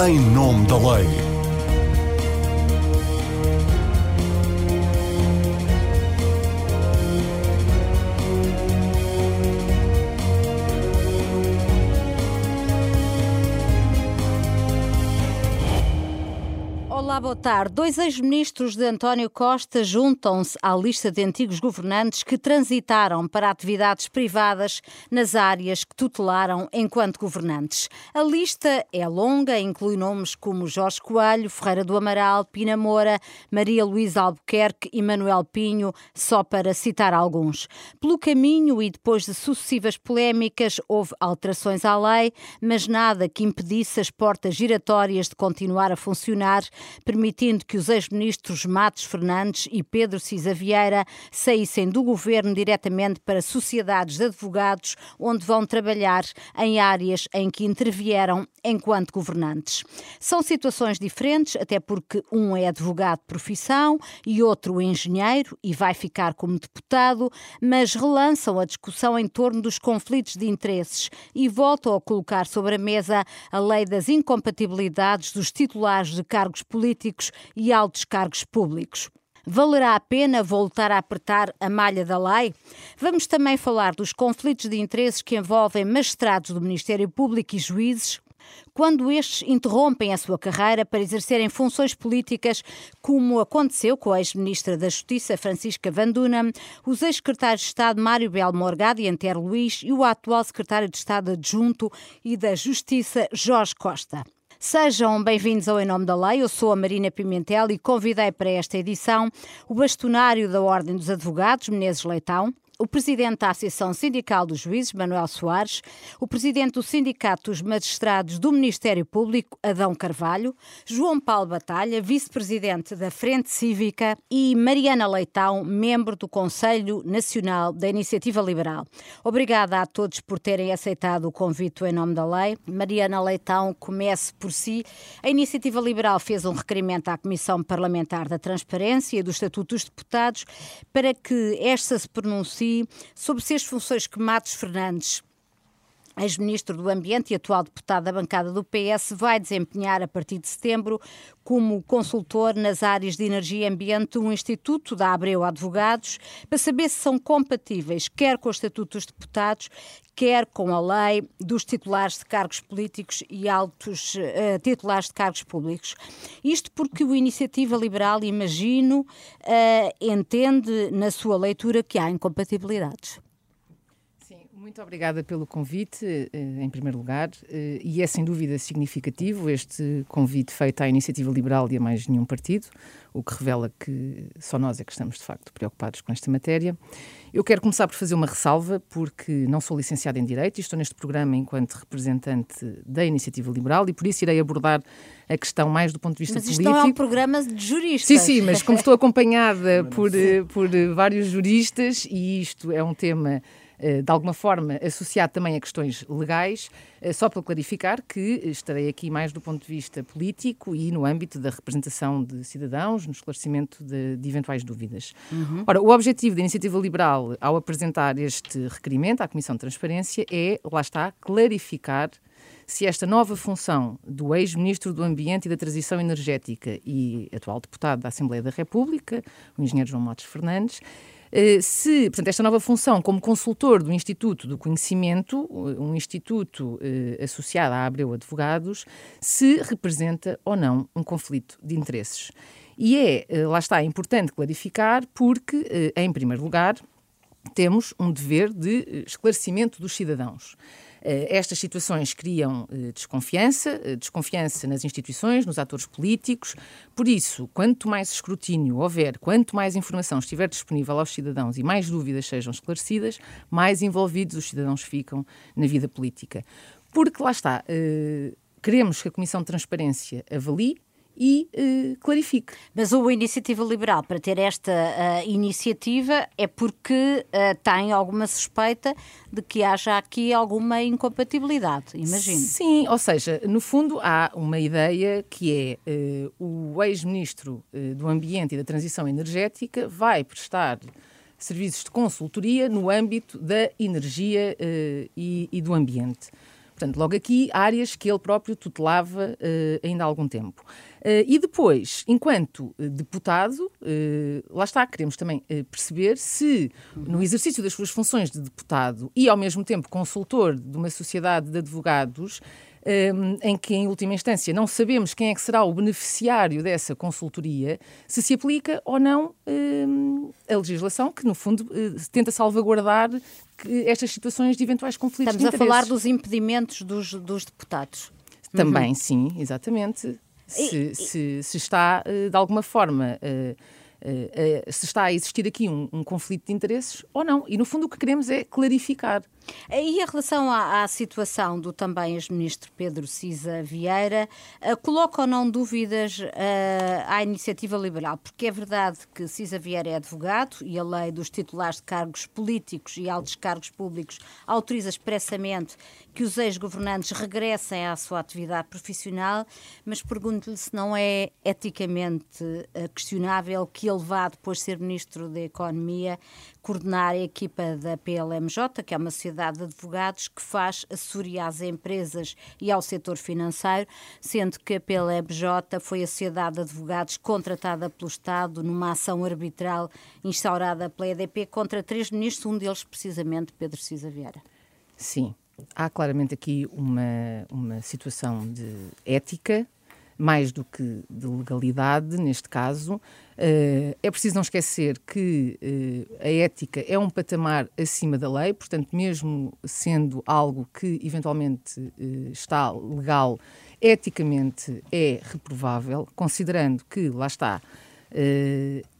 em nome da lei. Olá, boa tarde. Dois ex-ministros de António Costa juntam-se à lista de antigos governantes que transitaram para atividades privadas nas áreas que tutelaram enquanto governantes. A lista é longa, inclui nomes como Jorge Coelho, Ferreira do Amaral, Pina Moura, Maria Luísa Albuquerque e Manuel Pinho, só para citar alguns. Pelo caminho e depois de sucessivas polémicas, houve alterações à lei, mas nada que impedisse as portas giratórias de continuar a funcionar permitindo que os ex-ministros Matos Fernandes e Pedro Cisa Vieira saíssem do governo diretamente para sociedades de advogados, onde vão trabalhar em áreas em que intervieram enquanto governantes. São situações diferentes, até porque um é advogado de profissão e outro engenheiro e vai ficar como deputado, mas relançam a discussão em torno dos conflitos de interesses e voltam a colocar sobre a mesa a lei das incompatibilidades dos titulares de cargos políticos políticos e altos cargos públicos. Valerá a pena voltar a apertar a malha da lei? Vamos também falar dos conflitos de interesses que envolvem magistrados do Ministério Público e juízes, quando estes interrompem a sua carreira para exercerem funções políticas, como aconteceu com a ex-ministra da Justiça, Francisca Vanduna, os ex-secretários de Estado Mário Bel Morgado e Antero Luís e o atual secretário de Estado adjunto e da Justiça, Jorge Costa. Sejam bem-vindos ao Em Nome da Lei. Eu sou a Marina Pimentel e convidei para esta edição o bastonário da Ordem dos Advogados, Menezes Leitão, o presidente da Associação Sindical dos Juízes, Manuel Soares, o presidente do Sindicato dos Magistrados do Ministério Público, Adão Carvalho, João Paulo Batalha, vice-presidente da Frente Cívica e Mariana Leitão, membro do Conselho Nacional da Iniciativa Liberal. Obrigada a todos por terem aceitado o convite em nome da lei. Mariana Leitão, comece por si. A Iniciativa Liberal fez um requerimento à Comissão Parlamentar da Transparência e do Estatuto dos Deputados para que esta se pronuncie sobre se as funções que Matos Fernandes ex-ministro do Ambiente e atual deputado da bancada do PS, vai desempenhar a partir de setembro como consultor nas áreas de energia e ambiente um instituto da Abreu Advogados para saber se são compatíveis quer com o Estatuto dos Deputados, quer com a lei dos titulares de cargos políticos e altos uh, titulares de cargos públicos. Isto porque o Iniciativa Liberal, imagino, uh, entende na sua leitura que há incompatibilidades. Muito obrigada pelo convite, eh, em primeiro lugar, eh, e é sem dúvida significativo este convite feito à Iniciativa Liberal e a mais nenhum partido, o que revela que só nós é que estamos de facto preocupados com esta matéria. Eu quero começar por fazer uma ressalva, porque não sou licenciada em Direito e estou neste programa enquanto representante da Iniciativa Liberal e por isso irei abordar a questão mais do ponto de vista mas político. Mas isto não é um programa de juristas. Sim, sim, mas como estou acompanhada por, eh, por vários juristas e isto é um tema de alguma forma associado também a questões legais, eh, só para clarificar que estarei aqui mais do ponto de vista político e no âmbito da representação de cidadãos, no esclarecimento de, de eventuais dúvidas. Uhum. Ora, o objetivo da Iniciativa Liberal ao apresentar este requerimento à Comissão de Transparência é, lá está, clarificar se esta nova função do ex-ministro do Ambiente e da Transição Energética e atual deputado da Assembleia da República, o engenheiro João Matos Fernandes, eh, se, portanto, esta nova função como consultor do Instituto do Conhecimento, um instituto eh, associado à Abreu Advogados, se representa ou não um conflito de interesses. E é, eh, lá está, importante clarificar, porque, eh, em primeiro lugar, temos um dever de eh, esclarecimento dos cidadãos. Eh, estas situações criam eh, desconfiança, eh, desconfiança nas instituições, nos atores políticos. Por isso, quanto mais escrutínio houver, quanto mais informação estiver disponível aos cidadãos e mais dúvidas sejam esclarecidas, mais envolvidos os cidadãos ficam na vida política. Porque lá está, queremos que a Comissão de Transparência avalie e uh, clarifique. Mas o Iniciativa Liberal, para ter esta uh, iniciativa, é porque uh, tem alguma suspeita de que haja aqui alguma incompatibilidade, imagino. Sim, ou seja, no fundo há uma ideia que é o ex-ministro do Ambiente e da Transição Energética vai prestar serviços de consultoria no âmbito da energia e, e do ambiente. Portanto, logo aqui, áreas que ele próprio tutelava uh, ainda há algum tempo. Uh, e depois, enquanto deputado, lá está, queremos também perceber se, no exercício das suas funções de deputado e, ao mesmo tempo, consultor de uma sociedade de advogados, em que, em última instância, não sabemos quem é que será o beneficiário dessa consultoria, se se aplica ou não a legislação que, no fundo, eh, tenta salvaguardar estas situações de eventuais conflitos Estamos de Estamos a falar dos impedimentos dos, dos deputados. Também, uhum. sim, exatamente. Se, se, se, está, eh, de alguma forma, eh, se está a existir aqui um, um conflito de interesses ou não. E, no fundo, o que queremos é clarificar e em relação à, à situação do também ex-ministro Pedro Cisa Vieira, uh, coloca ou não dúvidas uh, à iniciativa liberal? Porque é verdade que Cisa Vieira é advogado e a lei dos titulares de cargos políticos e altos cargos públicos autoriza expressamente que os ex-governantes regressem à sua atividade profissional, mas pergunto-lhe se não é eticamente uh, questionável que ele vá, depois de ser ministro da Economia, coordenar a equipa da PLMJ, que é uma sociedade de advogados que faz assessoria às empresas e ao setor financeiro, sendo que a PLMJ foi a sociedade de advogados contratada pelo Estado numa ação arbitral instaurada pela EDP contra três ministros, um deles precisamente Pedro Cisa Vieira. Sim, há claramente aqui uma, uma situação de ética mais do que de legalidade, neste caso. Uh, é preciso não esquecer que uh, a ética é um patamar acima da lei, portanto, mesmo sendo algo que eventualmente uh, está legal, eticamente é reprovável, considerando que, lá está,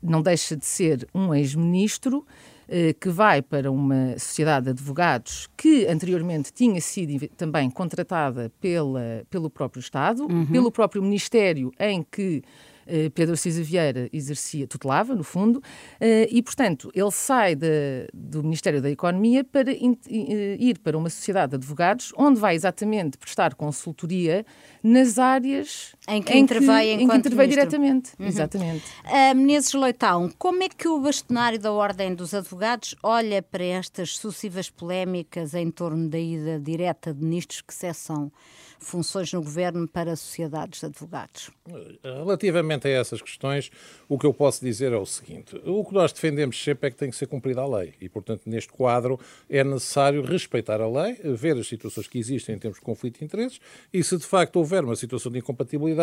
não deixa de ser um ex-ministro eh, que vai para uma sociedade de advogados que anteriormente tinha sido também contratada pela, pelo próprio Estado, uhum. pelo próprio Ministério em que eh, Pedro Cisa Vieira exercia, tutelava, no fundo, eh, e, portanto, ele sai de, do Ministério da Economia para eh, ir para uma sociedade de advogados, onde vai exatamente prestar consultoria nas áreas em que em interveio, em que interveio diretamente. Uhum. Exatamente. Uh, Menezes Leitão, como é que o bastonário da Ordem dos Advogados olha para estas sucessivas polémicas em torno da ida direta de ministros que cessam funções no governo para sociedades de advogados? Relativamente a essas questões, o que eu posso dizer é o seguinte: o que nós defendemos sempre é que tem que ser cumprida a lei e, portanto, neste quadro é necessário respeitar a lei, ver as situações que existem em termos de conflito de interesses e, se de facto houver uma situação de incompatibilidade,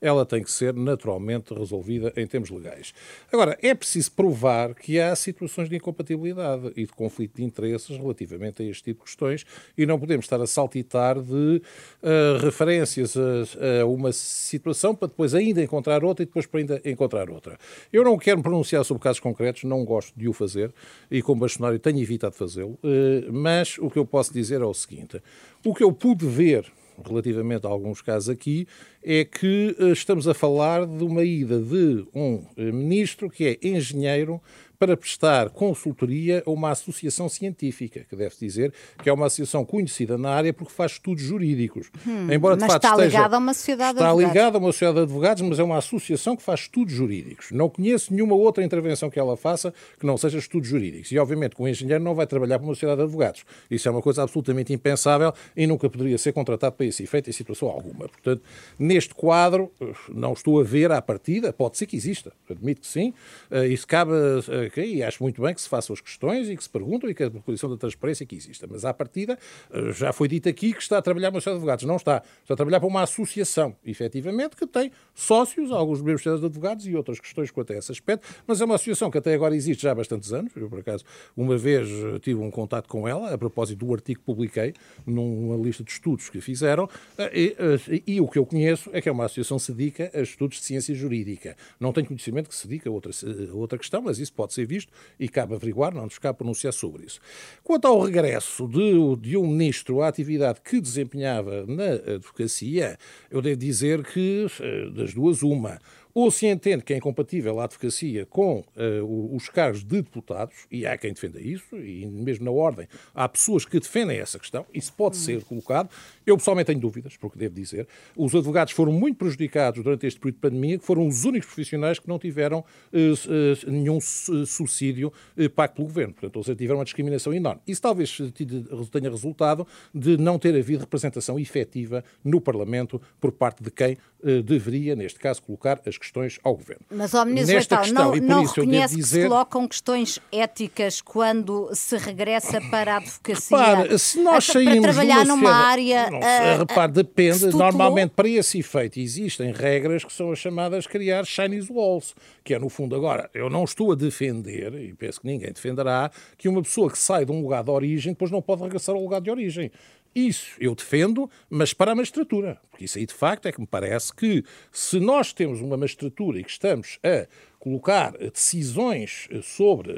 ela tem que ser naturalmente resolvida em termos legais. Agora, é preciso provar que há situações de incompatibilidade e de conflito de interesses relativamente a este tipo de questões e não podemos estar a saltitar de uh, referências a, a, uma situação para depois ainda encontrar outra e depois para ainda encontrar outra. Eu não quero me pronunciar sobre casos concretos, não gosto de o fazer e como bastonário tenho evitado fazê-lo, eh, mas o que eu posso dizer é o seguinte: o que eu pude ver relativamente a alguns casos aqui, é que eh, estamos a falar de uma ida de um eh, ministro que é engenheiro para prestar consultoria a uma associação científica, que deve dizer que é uma associação conhecida na área porque faz estudos jurídicos. Hum, Embora de mas facto está esteja, ligada a uma sociedade de advogados. Está ligada a uma sociedade de advogados, mas é uma associação que faz estudos jurídicos. Não conheço nenhuma outra intervenção que ela faça que não seja estudos jurídicos. E obviamente que um engenheiro não vai trabalhar para uma sociedade de advogados. Isso é uma coisa absolutamente impensável e nunca poderia ser contratado para esse efeito em situação alguma. Portanto, neste quadro, não estou a ver à partida, pode ser que exista, admito que sim, eh, isso cabe eh, e acho muito bem que se façam as questões e que se perguntam e que a posição da transparência que exista. Mas à partida, eh, já foi dito aqui que está a trabalhar sociedade de advogados. Não está. Está a trabalhar para uma associação, efetivamente, que tem sócios, alguns membros de advogados e outras questões quanto a esse aspecto, mas é uma associação que até agora existe já há bastantes anos. Eu, por acaso, uma vez eh, tive um contato com ela, a propósito do artigo que publiquei numa lista de estudos que fizeram, e, e, e o que eu conheço é que é uma associação que se dedica a estudos de ciência jurídica. Não tenho conhecimento que se dedica a outra, a outra questão, mas isso pode ser visto e cabe averiguar, não nos cabe pronunciar sobre isso. Quanto ao regresso de, de um ministro à atividade que desempenhava na advocacia, eu devo dizer que, eh, das duas, uma ou se entende que é incompatível a advocacia com uh, os cargos de deputados, e há quem defenda isso, e mesmo na ordem há pessoas que defendem essa questão, isso pode hum. ser colocado. Eu pessoalmente tenho dúvidas, porque devo dizer, os advogados foram muito prejudicados durante este período de pandemia, que foram os únicos profissionais que não tiveram uh, uh, nenhum subsídio pago pelo governo. Portanto, ou seja, tiveram uma discriminação enorme. Isso talvez tenha resultado de não ter havido representação efetiva no Parlamento por parte de quem deveria, neste caso, colocar as questões ao governo. Mas, ó, Ministro Nesta questão, não, e por não isso reconhece eu dizer... que se colocam questões éticas quando se regressa para a advocacia? Repare, se nós saímos para trabalhar numa área... Não, uh, repare, depende. Normalmente, para esse efeito, existem regras que são as chamadas criar Chinese Walls, que é, no fundo, agora, eu não estou a defender, e penso que ninguém defenderá, que uma pessoa que sai de um lugar de origem depois não pode regressar ao lugar de origem. Isso eu defendo, mas para a magistratura. Porque isso aí, de facto, é que me parece que se nós temos uma magistratura e que estamos a colocar decisões sobre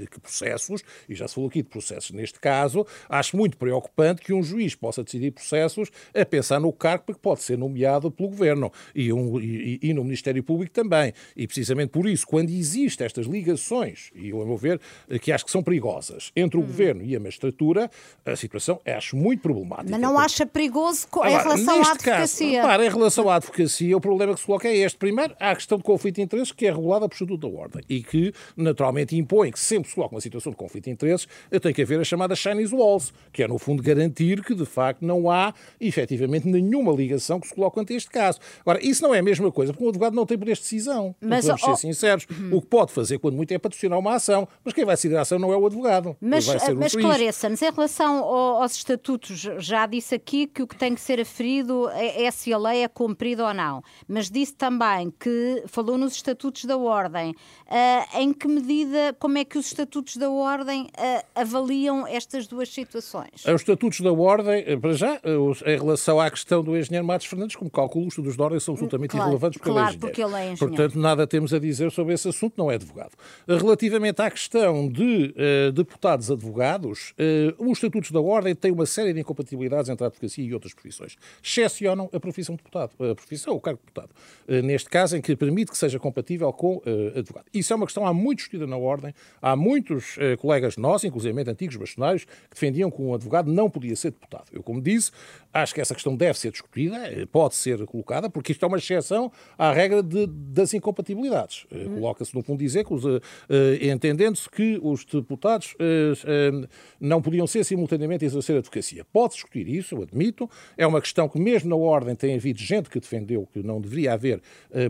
eh, processos, e já se falou aqui de processos neste caso, acho muito preocupante que um juiz possa decidir processos a pensar no cargo que pode ser nomeado pelo Governo e, um, e, e, no Ministério Público também. E precisamente por isso, quando existem estas ligações, e eu, a meu ver, que acho que são perigosas, entre o hum. Governo e a magistratura, a situação acho muito problemática. Mas não acha perigoso em relação à advocacia? Caso, repara, em relação à advocacia, o problema que se coloca é este. Primeiro, há a questão de conflito de interesses, que é regulada por Estatuto da Ordem e que, naturalmente, impõe que sempre se coloca uma situação de conflito de interesses, tem que haver a chamada Chinese Walls, que é, no fundo, garantir que, de facto, não há, efetivamente, nenhuma ligação que se coloque ante este caso. Agora, isso não é a mesma coisa, porque o advogado não tem poder de decisão. Mas, vamos ser sinceros. Uhum. O que pode fazer, quando muito, é patrocinar uma ação, mas quem vai decidir a ação não é o advogado. Mas, mas esclareça-nos, em relação aos estatutos, já disse aqui que o que tem que ser aferido é, é se a lei é cumprida ou não, mas disse também que falou nos estatutos da Ordem Ordem. Uh, em que medida, como é que os estatutos da Ordem uh, avaliam estas duas situações? Os estatutos da Ordem, eh, para já, em relação à questão do engenheiro Matos Fernandes, como calculo, os estatutos da Ordem são absolutamente claro, irrelevantes porque, claro, ele é porque ele é engenheiro. Portanto, nada temos a dizer sobre esse assunto, não é advogado. Relativamente à questão de uh, deputados advogados, os estatutos da Ordem têm uma série de incompatibilidades entre a advocacia e outras profissões. Excepcionam a profissão de deputado, a profissão, o cargo de deputado. neste caso, em que permite que seja compatível com uh, advogado. Isso é uma questão há muito estudada na Ordem. Há muitos uh, colegas nossos, inclusive antigos bastonários, que defendiam que um advogado não podia ser deputado. Eu, como disse, acho que essa questão deve ser discutida, uh, pode ser colocada, porque isto é uma exceção à regra de, das incompatibilidades. Uhum. Coloca-se, no fundo, dizer que, entendendo-se que os deputados não podiam ser simultaneamente exercer a advocacia. Pode discutir isso, eu admito. É uma questão que, mesmo na Ordem, tem havido gente que defendeu que não deveria haver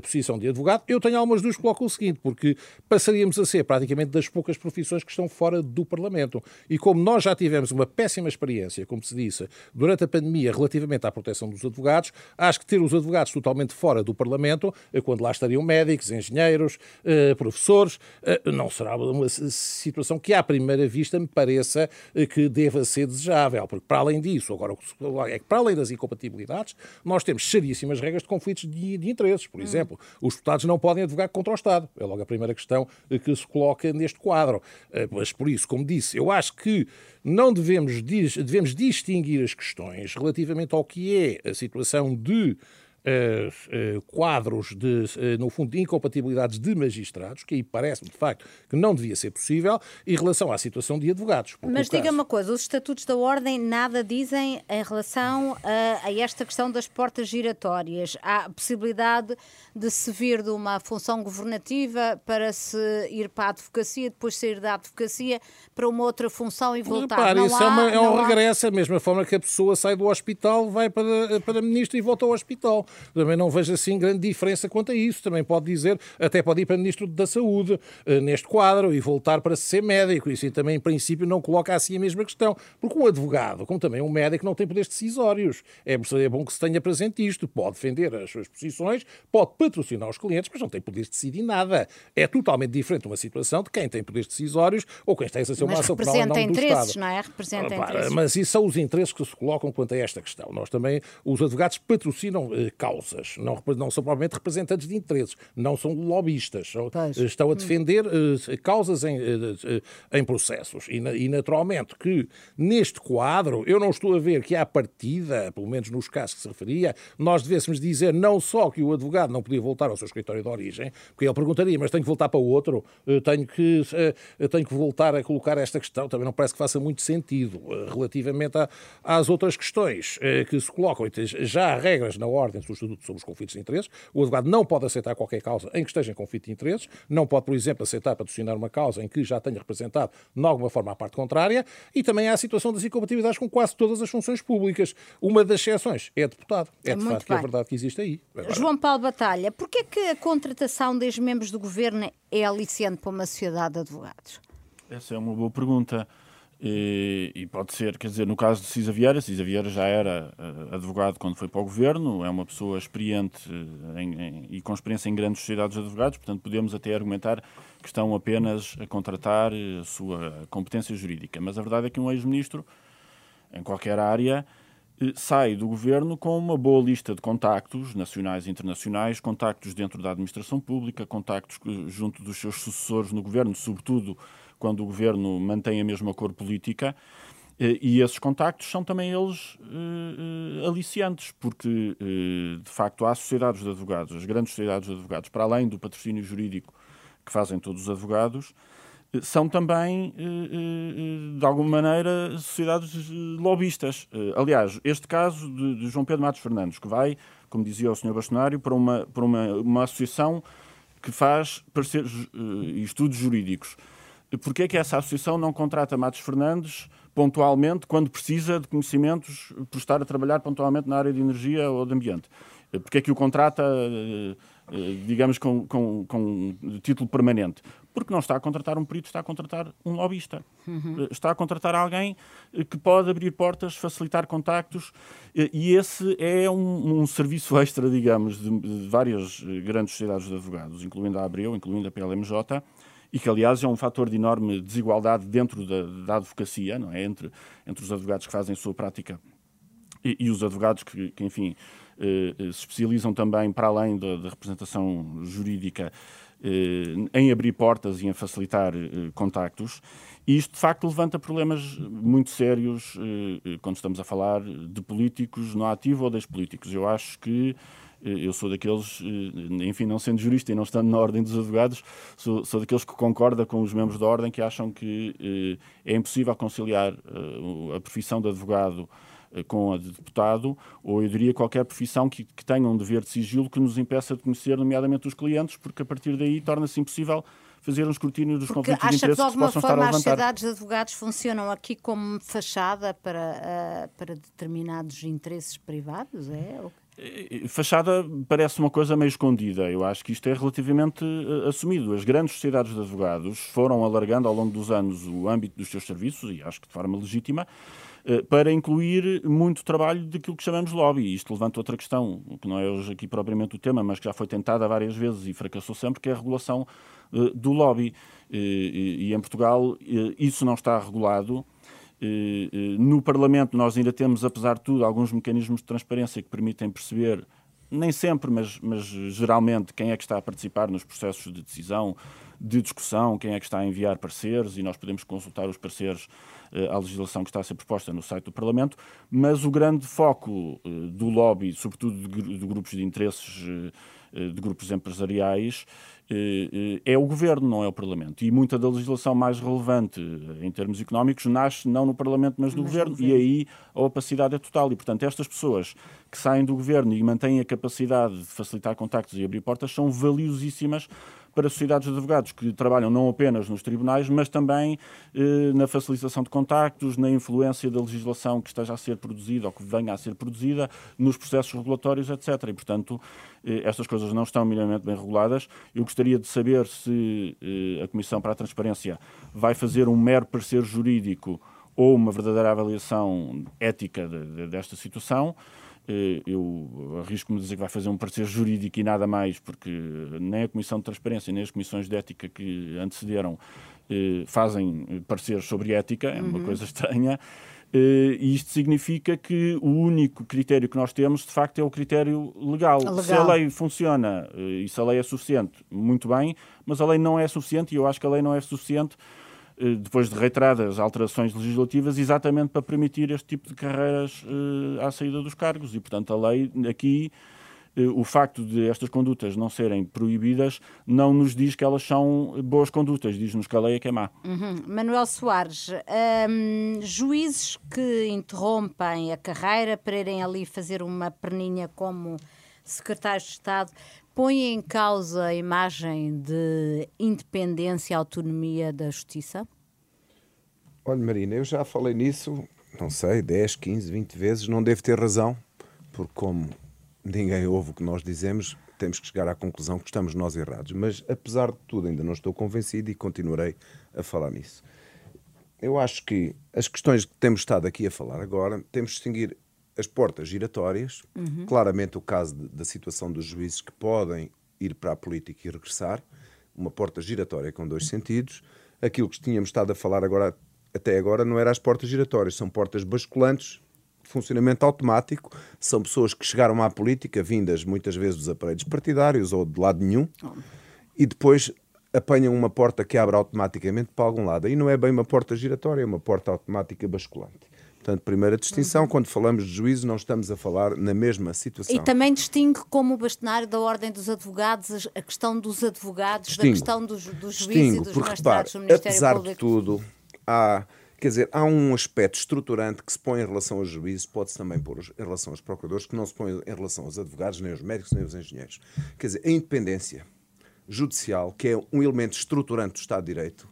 posição de advogado. Eu tenho algumas dúvidas que colocam o seguinte, porque passaríamos a ser praticamente das poucas profissões que estão fora do Parlamento. E como nós já tivemos uma péssima experiência, como se disse, durante a pandemia relativamente à proteção dos advogados, acho que ter os advogados totalmente fora do Parlamento, eh, quando lá estariam médicos, engenheiros, eh, professores, eh, não será uma situação que à primeira vista me pareça que deva ser desejável, porque para além disso, agora é que para além das incompatibilidades, nós temos seríssimas regras de conflitos de, de interesses. Por hum. exemplo, os deputados não podem advogar contra o Estado. É logo a primeira questão que se coloca neste quadro. Eh, mas por isso, como disse, eu acho que não devemos, devemos distinguir as questões relativamente ao que é a situação de quadros de, uh, no fundo, de incompatibilidades de magistrados, que aí parece-me, de facto, que não devia ser possível, em relação à situação de advogados. Mas diga caso... uma coisa, os estatutos da Ordem nada dizem em relação a, a esta questão das portas giratórias. Há possibilidade de se vir de uma função governativa para se ir para a advocacia, depois sair da advocacia para uma outra função e voltar. Repare, não isso há, é, uma, é um há... regresso, a mesma forma que a pessoa sai do hospital, vai para, para ministro e volta ao hospital. Também não vejo assim grande diferença quanto a isso. Também pode dizer, até pode ir para Ministro da Saúde eh, neste quadro e voltar para ser médico. Isso também, em princípio, não coloca assim a mesma questão. Porque um advogado, como também um médico, não tem poderes decisórios. É, é bom que se tenha presente isto. Pode defender as suas posições, pode patrocinar os clientes, mas não tem poderes de decidir nada. É totalmente diferente uma situação de quem tem poderes decisórios ou quem está a exercer uma ação penal nome interesses, não é? Representa ah, interesses. Mas isso são os interesses que se colocam quanto a esta questão. Nós também, os advogados patrocinam eh, causas, não, não são provavelmente representantes de interesses, não são lobistas, são, estão a defender uh, causas em, uh, em processos. E, e, naturalmente que neste quadro eu não estou a ver que à partida, pelo menos nos casos que se referia, nós devêssemos dizer não só que o advogado não podia voltar ao seu escritório de origem, porque ele perguntaria, mas tenho que voltar para outro, tenho que, tenho que voltar a colocar esta questão, também não parece que faça muito sentido relativamente a, às outras questões que se colocam. Já há regras na ordem do Estatuto sobre os conflitos de interesses. O advogado não pode aceitar qualquer causa em que esteja em conflito de interesses, não pode, por exemplo, aceitar patrocinar uma causa em que já tenha representado, de alguma forma, a parte contrária, e também há a situação das incompatibilidades com quase todas as funções públicas. Uma das exceções é deputado. É de Muito facto que é verdade que existe aí. Agora... João Paulo Batalha, porquê é que a contratação dos membros do governo é aliciante para uma sociedade de advogados? Essa é uma boa pergunta. E, e, pode ser, quer dizer, no caso de Cisa Vieira, Cisa Vieira já era uh, advogado quando foi para o governo, é uma pessoa experiente uh, em, em, e com experiência em grandes sociedades de advogados, portanto podemos até argumentar que estão apenas a contratar uh, a sua competência jurídica. Mas a verdade é que um ex-ministro, em qualquer área, sai do governo com uma boa lista de contactos nacionais e internacionais, contactos dentro da administração pública, contactos junto dos seus sucessores no governo, sobretudo quando o governo mantém a mesma cor política. Eh, e esses contactos são também eles uh, aliciantes, porque uh, de facto há sociedades de advogados, as grandes sociedades de advogados, para além do patrocínio jurídico que fazem todos os advogados, são também, de alguma maneira, sociedades lobistas. aliás, este caso de, de, João Pedro Matos Fernandes, que vai, como dizia o Sr. Bastonário, para uma, para uma, uma associação que faz parecer, estudos jurídicos porque é que essa associação não contrata Matos Fernandes pontualmente quando precisa de conhecimentos por estar a trabalhar pontualmente na área de energia ou de ambiente? Porque é que o contrata, eh, eh, digamos, com, com, com título permanente? Porque não está a contratar um perito, está a contratar um lobista. Uhum. Está a contratar alguém que pode abrir portas, facilitar contactos, e esse é um, um serviço extra, digamos, de, de várias grandes sociedades de advogados, incluindo a Abreu, incluindo a PLMJ, e que, aliás, é um fator de enorme desigualdade dentro da, da advocacia, não é? Entre, entre os advogados que fazem sua prática e, e os advogados que, que enfim, eh, se especializam também, para além da, da representação jurídica, eh, em abrir portas e em facilitar eh, contactos. E isto, de facto, levanta problemas muito sérios eh, eh, quando estamos a falar de políticos no ativo ou das políticos. Eu acho que eu sou daqueles, eh, enfim, não sendo jurista e não estando na ordem dos advogados, sou, sou daqueles que concorda com os membros da ordem que acham que eh, é impossível conciliar eh, a profissão de advogado com a de deputado, ou eu diria qualquer profissão que, que tenha um dever de sigilo que nos impeça de conhecer, nomeadamente, os clientes, porque a partir daí torna-se impossível fazer um escrutínio dos Porque conflitos de interesses que, de alguma que possam forma, estar a levantar. as sociedades de advogados funcionam aqui como fachada para, uh, para determinados interesses privados, é? Fachada parece uma coisa meio escondida. Eu acho que isto é relativamente uh, assumido. As grandes sociedades de advogados foram alargando ao longo dos anos o âmbito dos seus serviços, e acho que de forma legítima, uh, para incluir muito trabalho daquilo que chamamos lobby. Isto levanta outra questão, que não é hoje aqui propriamente o tema, mas que já foi tentada várias vezes e fracassou sempre, que é a regulação uh, do lobby. E, e em Portugal isso não está regulado eh, eh, no Parlamento nós ainda temos, apesar de tudo, alguns mecanismos de transparência que permitem perceber, nem sempre, mas, mas geralmente, quem é que está a participar nos processos de decisão, de discussão, quem é que está a enviar pareceres e nós podemos consultar os pareceres eh, à legislação que está a ser proposta no site do Parlamento, mas o grande foco do lobby, sobretudo de, grupos de interesses, de grupos empresariais, eh, eh, é o governo, não é o Parlamento. E muita da legislação mais relevante em termos económicos nasce não no Parlamento, mas no mas governo, governo, e aí a opacidade é total. E, portanto, estas pessoas que saem do governo e mantêm a capacidade de facilitar contactos e abrir portas são valiosíssimas para sociedades de advogados que trabalham não apenas nos tribunais, mas também eh, na facilitação de contactos, na influência da legislação que esteja a ser produzida ou que venha a ser produzida, nos processos regulatórios, etc. E, portanto, eh, estas coisas não estão minimamente bem reguladas. Eu gostaria de saber se eh, a Comissão para a Transparência vai fazer um mero parecer jurídico ou uma verdadeira avaliação ética de, de, desta situação. Eh, eu arrisco-me a dizer que vai fazer um parecer jurídico e nada mais, porque nem a Comissão de Transparência nem as comissões de ética que antecederam eh, fazem pareceres sobre ética, é uma uhum. coisa estranha. Uh, e isto significa que o único critério que nós temos, de facto, é o critério legal. legal. Se a lei funciona uh, e se a lei é suficiente, muito bem, mas a lei não é suficiente e eu acho que a lei não é suficiente depois de reiteradas alterações legislativas, exatamente para permitir este tipo de carreiras à saída dos cargos. E, portanto, a lei aqui eh, o facto de estas condutas não serem proibidas não nos diz que elas são boas condutas, diz-nos que a lei é que é má. Uhum. Manuel Soares, hum, juízes que interrompem a carreira para irem ali fazer uma perninha como secretários de Estado põem em causa a imagem de independência e autonomia da justiça? Olha, Marina, eu já falei nisso, não sei, 10, 15, 20 vezes, não devo ter razão, porque como ninguém ouve o que nós dizemos, temos que chegar à conclusão que estamos nós errados. Mas, apesar de tudo, ainda não estou convencido e continuarei a falar nisso. Eu acho que as questões que temos estado aqui a falar agora, temos de distinguir as portas giratórias, uhum. claramente o caso de, da situação dos juízes que podem ir para a política e regressar, uma porta giratória com dois sentidos. Aquilo que tínhamos estado a falar agora, até agora não era as portas giratórias, são portas basculantes funcionamento automático. São pessoas que chegaram à política, vindas muitas vezes dos aparelhos partidários ou de lado nenhum, oh. e depois apanham uma porta que abre automaticamente para algum lado. Aí não é bem uma porta giratória, é uma porta automática basculante. Portanto, primeira distinção, uhum. quando falamos de juízo, não estamos a falar na mesma situação. E também distingue como o bastonário da Ordem dos Advogados a questão dos advogados, distingo. da questão dos, dos juízes e dos porque, magistrados repare, do Ministério apesar Público. de tudo, há Quer dizer, há um aspecto estruturante que se põe em relação aos juízes, pode-se também pôr em relação aos procuradores, que não se põe em relação aos advogados, nem aos médicos, nem aos engenheiros. Quer dizer, a independência judicial, que é um elemento estruturante do Estado de Direito,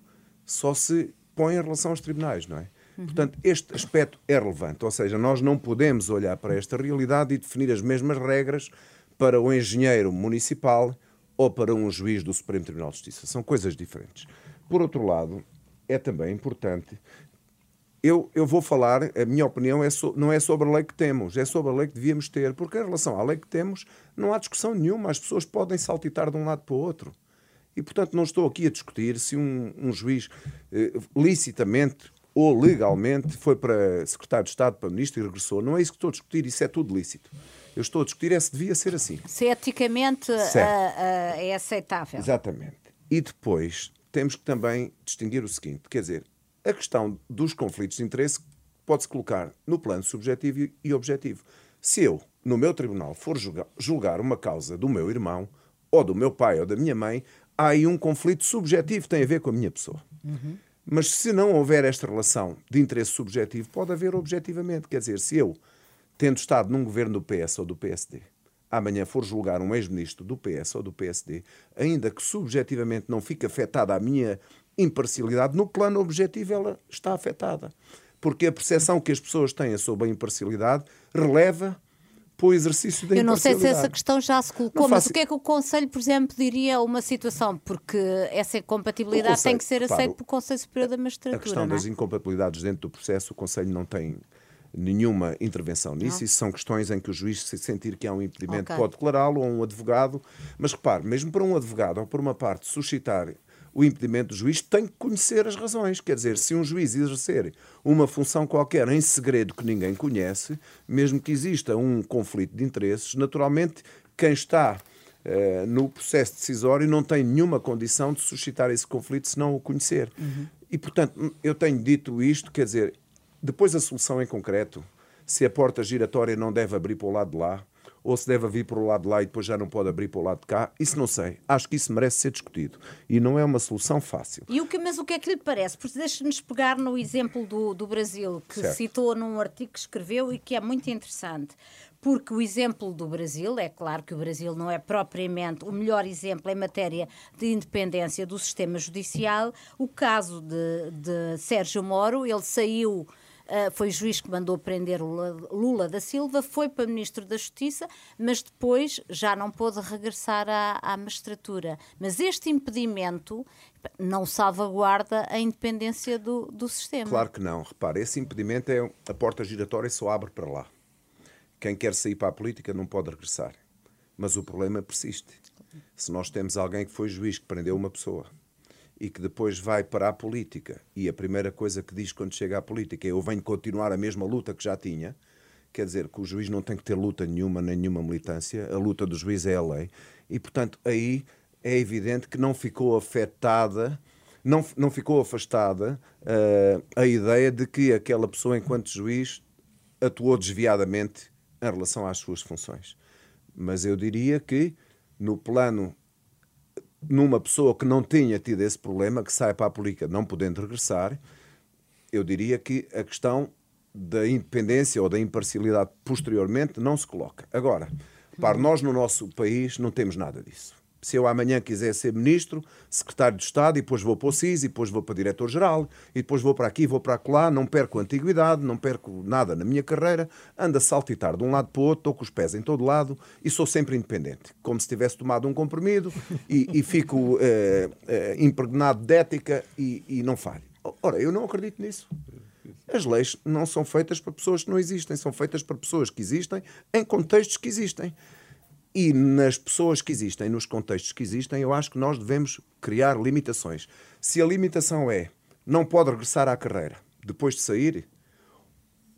só se põe em relação aos tribunais, não é? Portanto, este aspecto é relevante, ou seja, nós não podemos olhar para esta realidade e definir as mesmas regras para o engenheiro municipal ou para um juiz do Supremo Tribunal de Justiça. São coisas diferentes. Por outro lado, é também importante eu, eu vou falar, a minha opinião é so, não é sobre a lei que temos, é sobre a lei que devíamos ter, porque em relação à lei que temos não há discussão nenhuma, as pessoas podem saltitar de um lado para o outro. E, portanto, não estou aqui a discutir se um, um juiz eh, licitamente ou legalmente foi para secretário de Estado, para ministro e regressou. Não é isso que estou a discutir, isso é tudo lícito. Eu estou a discutir é se devia ser assim. Se eticamente uh, uh, é aceitável. Exatamente. E depois temos que também distinguir o seguinte: quer dizer, a questão dos conflitos de interesse pode-se colocar no plano subjetivo e objetivo. Se eu, no meu tribunal, for julgar uma causa do meu irmão, ou do meu pai ou da minha mãe, há aí um conflito subjetivo, tem a ver com a minha pessoa. Uhum. Mas se não houver esta relação de interesse subjetivo, pode haver objetivamente. Quer dizer, se eu, tendo estado num governo do PS ou do PSD, amanhã for julgar um ex-ministro do PS ou do PSD, ainda que subjetivamente não fique afetada a minha imparcialidade, no plano objetivo ela está afetada. Porque a percepção que as pessoas têm sobre a imparcialidade releva para o exercício da Eu não sei se essa questão já se colocou, mas o que é que o Conselho, por exemplo, diria a uma situação? Porque essa incompatibilidade Conselho, tem que ser aceita pelo Conselho Superior da Magistratura. A questão é? das incompatibilidades dentro do processo, o Conselho não tem nenhuma intervenção nisso. Não. Isso são questões em que o juiz, se sentir que há um impedimento, okay. pode declará-lo, ou um advogado. Mas repare, mesmo para um advogado ou por uma parte suscitar o impedimento do juiz tem que conhecer as razões. Quer dizer, se um juiz exercer uma função qualquer em segredo que ninguém conhece, mesmo que exista um conflito de interesses, naturalmente quem está uh, no processo decisório não tem nenhuma condição de suscitar esse conflito se não o conhecer. Uhum. E, portanto, eu tenho dito isto, quer dizer, depois a solução em concreto, se a porta giratória não deve abrir para o lado de lá, ou se deve vir para o lado de lá e depois já não pode abrir para o lado de cá, isso não sei. Acho que isso merece ser discutido. E não é uma solução fácil. E o que, mas o que é que lhe parece? Porque deixe-nos pegar no exemplo do, do Brasil, que certo. citou num artigo que escreveu e que é muito interessante porque o exemplo do Brasil, é claro que o Brasil não é propriamente o melhor exemplo em matéria de independência do sistema judicial. O caso de, de Sérgio Moro, ele saiu ah, foi juiz que mandou prender Lula, Lula, da Silva, foi para Ministro da Justiça, mas depois já não pôde regressar à, à magistratura. Mas este impedimento não salvaguarda a independência do, do sistema. Claro que não. Repare, esse impedimento é a porta giratória só abre para lá. Quem quer sair para a política não pode regressar. Mas o problema persiste. Se nós temos alguém que foi juiz que prendeu uma pessoa e que depois vai para a política e a primeira coisa que diz quando chega à política é eu venho continuar a mesma luta que já tinha, quer dizer que o juiz não tem que ter luta nenhuma, nem nenhuma militância, a luta do juiz é a lei. E, portanto, aí é evidente que não ficou afetada, não, não ficou afastada uh, a ideia de que aquela pessoa, enquanto juiz, atuou desviadamente em relação às suas funções. Mas eu diria que, no plano numa pessoa que não tinha tido esse problema, que sai para a política não podendo regressar, eu diria que a questão da independência ou da imparcialidade posteriormente não se coloca. Agora, para nós no nosso país não temos nada disso se eu amanhã quiser ser ministro, secretário de Estado, e depois vou para o CIS, e depois vou para diretor-geral, e depois vou para aqui, vou para lá, não perco antiguidade, não perco nada na minha carreira, ando a saltitar de um lado para o outro, estou com os pés em todo lado e sou sempre independente, como se tivesse tomado um comprimido e, e fico eh, eh, impregnado de ética e, e não falho. Ora, eu não acredito nisso. As leis não são feitas para pessoas que não existem, são feitas para pessoas que existem em contextos que existem. E nas pessoas que existem, nos contextos que existem, eu acho que nós devemos criar limitações. Se a limitação é não pode regressar à carreira depois de sair,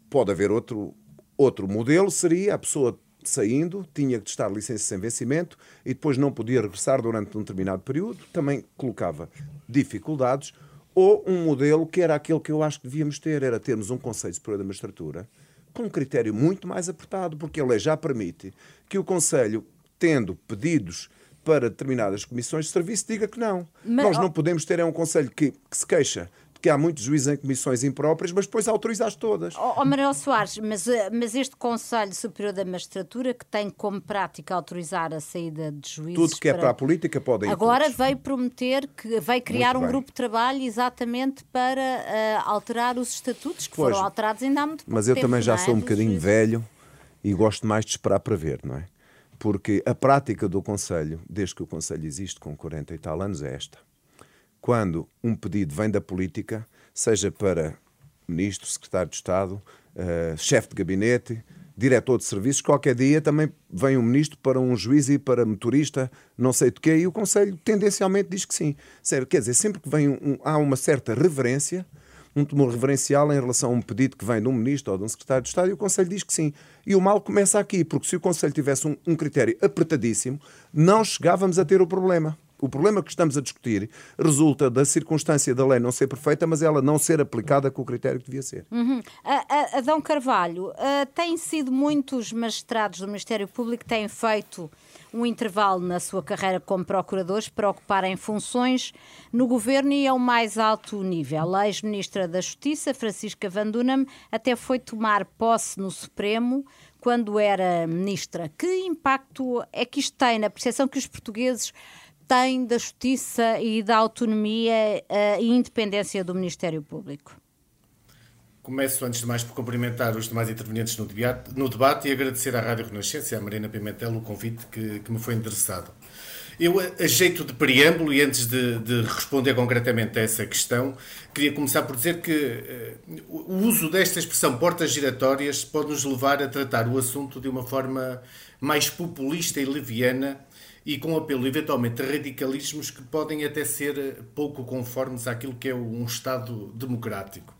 pode haver outro, outro modelo, seria a pessoa saindo, tinha que estar licença sem vencimento e depois não podia regressar durante um determinado período, também colocava dificuldades, ou um modelo que era aquele que eu acho que devíamos ter, era termos um Conselho Superior da Magistratura com um critério muito mais apertado, porque a lei já permite que o Conselho, tendo pedidos para determinadas comissões de serviço, diga que não. Mas, Nós não podemos ter é um Conselho que, que se queixa que há muitos juízes em comissões impróprias, mas depois autoriza-as todas. Ó oh, oh, Manuel Soares, mas, eh, mas este Conselho Superior da Magistratura, que tem como prática autorizar a saída de juízes... Tudo que é para a política podem Agora veio prometer que vai criar um grupo de trabalho exatamente para uh, alterar os estatutos, que pois, foram alterados ainda há muito pouco Mas eu tempo, também já é? sou um bocadinho velho e gosto mais de esperar para ver, não é? Porque a prática do Conselho, desde que o Conselho existe com 40 e tal anos, é esta quando um pedido vem da política, seja para ministro, secretário de Estado, uh, chefe de gabinete, diretor de serviços, qualquer dia também vem um ministro para um juiz e para motorista, não sei de quê, e o Conselho tendencialmente diz que sim. Sério, quer dizer, sempre que vem um, há uma certa reverência, um temor reverencial em relação a um pedido que vem de um ministro ou de um secretário de Estado, e o Conselho diz que sim. E o mal começa aqui, porque se o Conselho tivesse um, um critério apertadíssimo, não chegávamos a ter o problema. O problema que estamos a discutir resulta da circunstância da lei não ser perfeita, mas ela não ser aplicada com o critério que devia ser. Uhum. Adão Carvalho, uh, têm sido muitos magistrados do Ministério Público que têm feito um intervalo na sua carreira como procuradores para ocuparem funções no governo e ao mais alto nível. A ex-ministra da Justiça, Francisca Van Dunham, até foi tomar posse no Supremo quando era ministra. Que impacto é que isto tem na percepção que os portugueses tem da justiça e da autonomia uh, e independência do Ministério Público? Começo, antes de mais, por cumprimentar os demais intervenientes no debate, no debate e agradecer à Rádio Renascença e à Marina Pimentel o convite que, que me foi endereçado. Eu, a jeito de preâmbulo, e antes de, de, responder concretamente a essa questão, queria começar por dizer que uh, o uso desta expressão portas giratórias pode nos levar a tratar o assunto de uma forma mais populista e leviana e com apelo eventualmente a radicalismos que podem até ser pouco conformes àquilo que é um Estado democrático.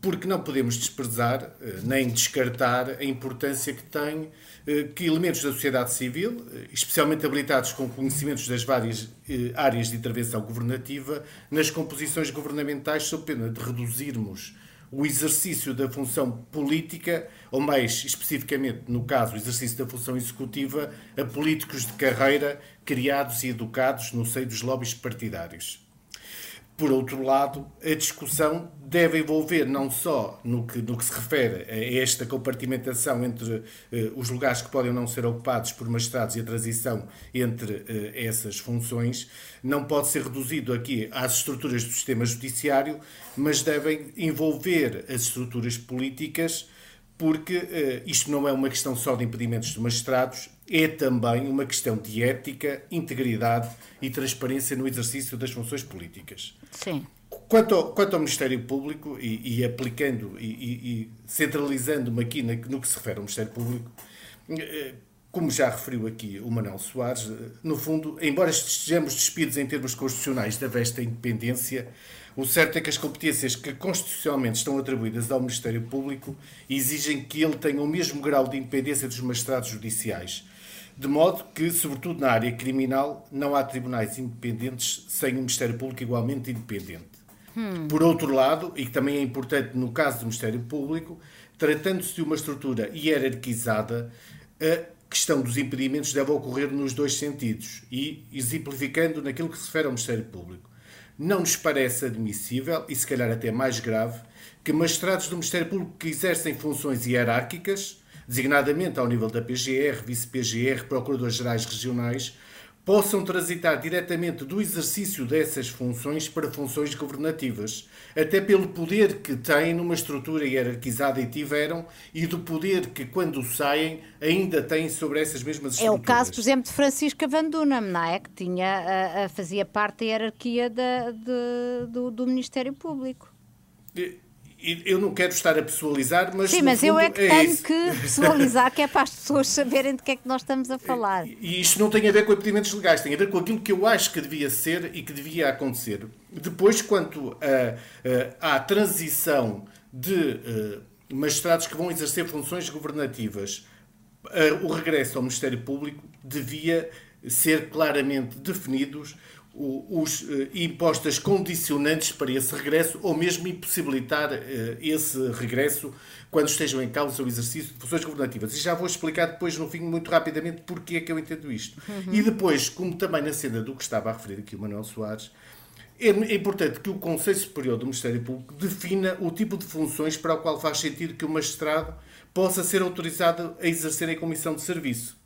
Porque não podemos desprezar eh, nem descartar a importância que tem eh, que elementos da sociedade civil, eh, especialmente habilitados com conhecimentos das várias áreas de intervenção governativa, nas composições governamentais, sob pena de reduzirmos o exercício da função política, ou mais especificamente, no caso, o exercício da função executiva, a políticos de carreira criados e educados no seio dos lobbies partidários. Por outro lado, a discussão deve envolver não só no que, no que se refere a esta compartimentação entre eh, os lugares que podem não ser ocupados por magistrados e a transição entre eh, essas funções, não pode ser reduzido aqui às estruturas do sistema judiciário, mas devem envolver as estruturas políticas, porque eh, isto não é uma questão só de impedimentos de magistrados, é também uma questão de ética, integridade e transparência no exercício das funções políticas. Sim. Quanto ao, quanto ao Ministério Público, e, e aplicando e, e centralizando-me aqui no que se refere ao Ministério Público, eh, como já referiu aqui o Manuel Soares, no fundo, embora estejamos despidos em termos constitucionais da vesta independência, o certo é que as competências que constitucionalmente estão atribuídas ao Ministério Público exigem que ele tenha o mesmo grau de independência dos magistrados judiciais. De modo que, sobretudo na área criminal, não há tribunais independentes sem um Ministério Público igualmente independente. Hum. Por outro lado, e que também é importante no caso do Ministério Público, tratando-se de uma estrutura hierarquizada, a questão dos impedimentos deve ocorrer nos dois sentidos e exemplificando naquilo que se refere ao Ministério Público. Não nos parece admissível, e se calhar até mais grave, que magistrados do Ministério Público que exercem funções hierárquicas, designadamente ao nível da PGR, vice-PGR, procuradores-gerais regionais, possam transitar diretamente do exercício dessas funções para funções governativas, até pelo poder que têm numa estrutura hierarquizada e tiveram, e do poder que, quando saem, ainda têm sobre essas mesmas estruturas. É o caso, por exemplo, de Francisca Van Dunham, não é? que tinha, a, a, fazia parte da hierarquia da, de, do, do Ministério Público. E, eu não quero estar a pessoalizar, mas. Sim, mas eu é que é tenho isso. que pessoalizar, que é para as pessoas saberem de que é que nós estamos a falar. E isto não tem a ver com impedimentos legais, tem a ver com aquilo que eu acho que devia ser e que devia acontecer. Depois, quanto à transição de uh, magistrados que vão exercer funções governativas, uh, o regresso ao Ministério Público devia ser claramente definidos os uh, impostas condicionantes para esse regresso ou mesmo impossibilitar uh, esse regresso quando estejam em causa o exercício de funções governativas. E já vou explicar depois, no fim, muito rapidamente, porque é que eu entendo isto. Uhum. E depois, como também na cena do que estava a referir aqui o Manuel Soares, é, é importante que o Conselho Superior do Ministério Público defina o tipo de funções para o qual faz sentido que o magistrado possa ser autorizado a exercer em comissão de serviço.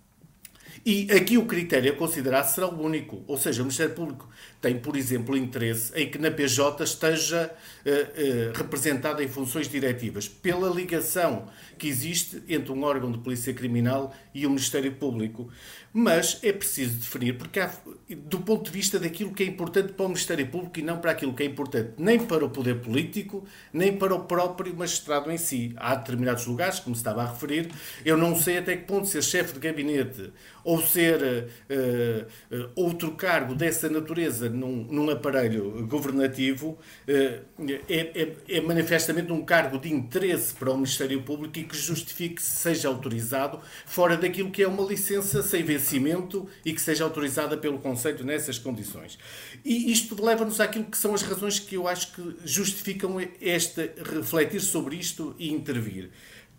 E aqui o critério a considerar será o único. Ou seja, o Ministério Público tem, por exemplo, interesse em que na PJ esteja uh, uh, representada em funções diretivas, pela ligação que existe entre um órgão de polícia criminal e o Ministério Público. Mas é preciso definir, porque há, do ponto de vista daquilo que é importante para o Ministério Público e não para aquilo que é importante nem para o poder político, nem para o próprio magistrado em si. Há determinados lugares, como se estava a referir, eu não sei até que ponto ser chefe de gabinete ou ser uh, uh, outro cargo dessa natureza num, num aparelho governativo uh, é, é, é, manifestamente um cargo de interesse para o Ministério Público e que justifique que seja autorizado fora daquilo que é uma licença sem vencimento e que seja autorizada pelo Conselho nessas condições. E isto leva-nos àquilo que são as razões que eu acho que justificam esta refletir sobre isto e intervir.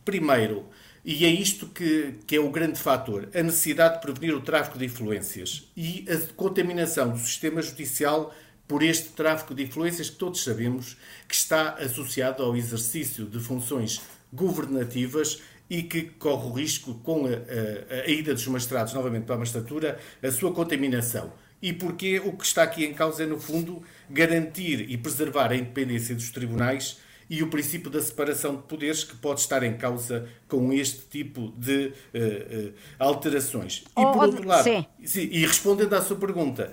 Primeiro, e é isto que, que é o grande fator: a necessidade de prevenir o tráfico de influências e a contaminação do sistema judicial por este tráfico de influências que todos sabemos que está associado ao exercício de funções governativas e que corre o risco, com a, a, a ida dos magistrados novamente para a magistratura, a sua contaminação. E porque o que está aqui em causa é, no fundo, garantir e preservar a independência dos tribunais e o princípio da separação de poderes que pode estar em causa com este tipo de uh, uh, alterações. E por outro lado, sim. Sim, e respondendo à sua pergunta,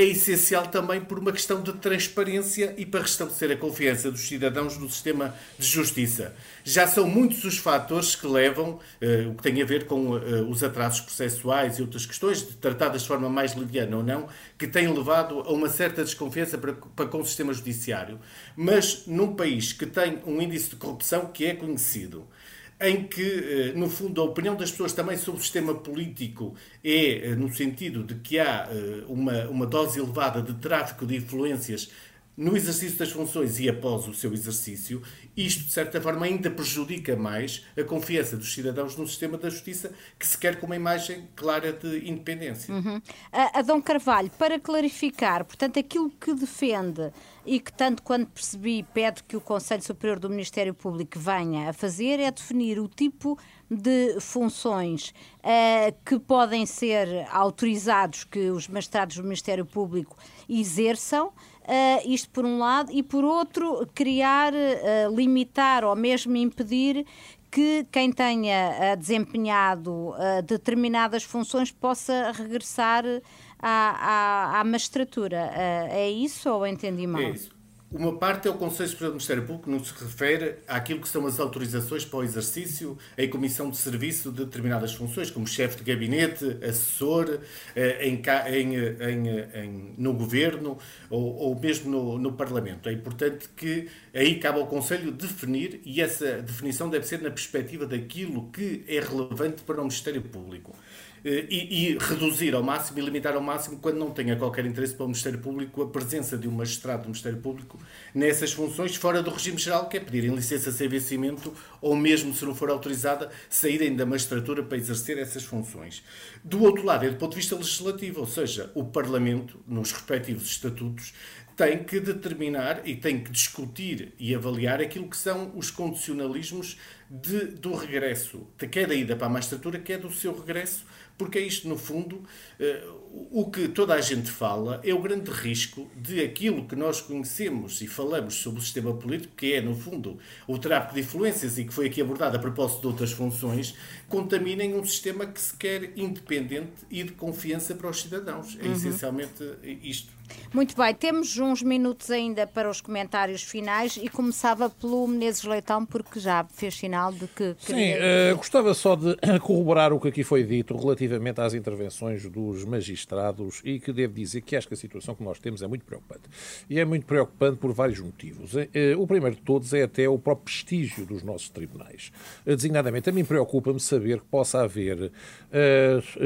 é essencial também por uma questão de transparência e para restabelecer a confiança dos cidadãos no sistema de justiça. Já são muitos os fatores que levam, uh, o que tem a ver com uh, os atrasos processuais e outras questões, tratadas de forma mais leviana ou não, que têm levado a uma certa desconfiança para, para com o sistema judiciário. Mas num país que tem um índice de corrupção que é conhecido, em que, eh, no fundo, a opinião das pessoas também sobre o sistema político é eh, no sentido de que há eh, uma, uma dose elevada de tráfico de influências no exercício das funções e após o seu exercício, isto, de certa forma, ainda prejudica mais a confiança dos cidadãos no sistema da justiça, que se quer com uma imagem clara de independência. Uhum. Adão Carvalho, para clarificar, portanto, aquilo que defende e que, tanto quanto percebi, pede que o Conselho Superior do Ministério Público venha a fazer é definir o tipo de funções uh, que podem ser autorizados que os magistrados do Ministério Público exerçam, uh, isto por um lado, e por outro, criar, uh, limitar ou mesmo impedir que quem tenha desempenhado determinadas funções possa regressar à, à, à magistratura. é isso ou entendi mal? É isso. Uma parte é o Conselho Superior do Ministério Público, que se refere àquilo que são as autorizações para o exercício em comissão de serviço de determinadas funções, como chefe de gabinete, assessor, eh, em, em, em, no governo ou, ou mesmo no, no, Parlamento. É importante que aí cabe ao Conselho definir, e essa definição deve ser na perspectiva daquilo que é relevante para o Ministério Público. Eh, e, e, reduzir ao máximo e limitar ao máximo, quando não tenha qualquer interesse para o Ministério Público, a presença de um magistrado do Ministério Público nessas funções, fora do regime geral, que é pedirem licença sem vencimento ou mesmo, se não for autorizada, saírem da magistratura para exercer essas funções. Do outro lado, é do ponto de vista legislativo, ou seja, o Parlamento, nos respectivos estatutos, tem que determinar e tem que discutir e avaliar aquilo que são os condicionalismos de, do regresso, quer da ida para a magistratura, quer do seu regresso porque é isto, no fundo, eh, o que toda a gente fala é o grande risco de aquilo que nós conhecemos e falamos sobre o sistema político, que é, no fundo, o tráfico de influências e que foi aqui abordado a propósito de outras funções, contaminem um sistema que se quer independente e de confiança para os cidadãos. É uhum. essencialmente isto. Muito bem, temos uns minutos ainda para os comentários finais e começava pelo Menezes Leitão, porque já fez sinal de que. Sim, uh, gostava só de corroborar o que aqui foi dito relativamente às intervenções dos magistrados e que devo dizer que acho que a situação que nós temos é muito preocupante. E é muito preocupante por vários motivos. Uh, o primeiro de todos é até o próprio prestígio dos nossos tribunais. Uh, designadamente, a mim preocupa-me saber que possa haver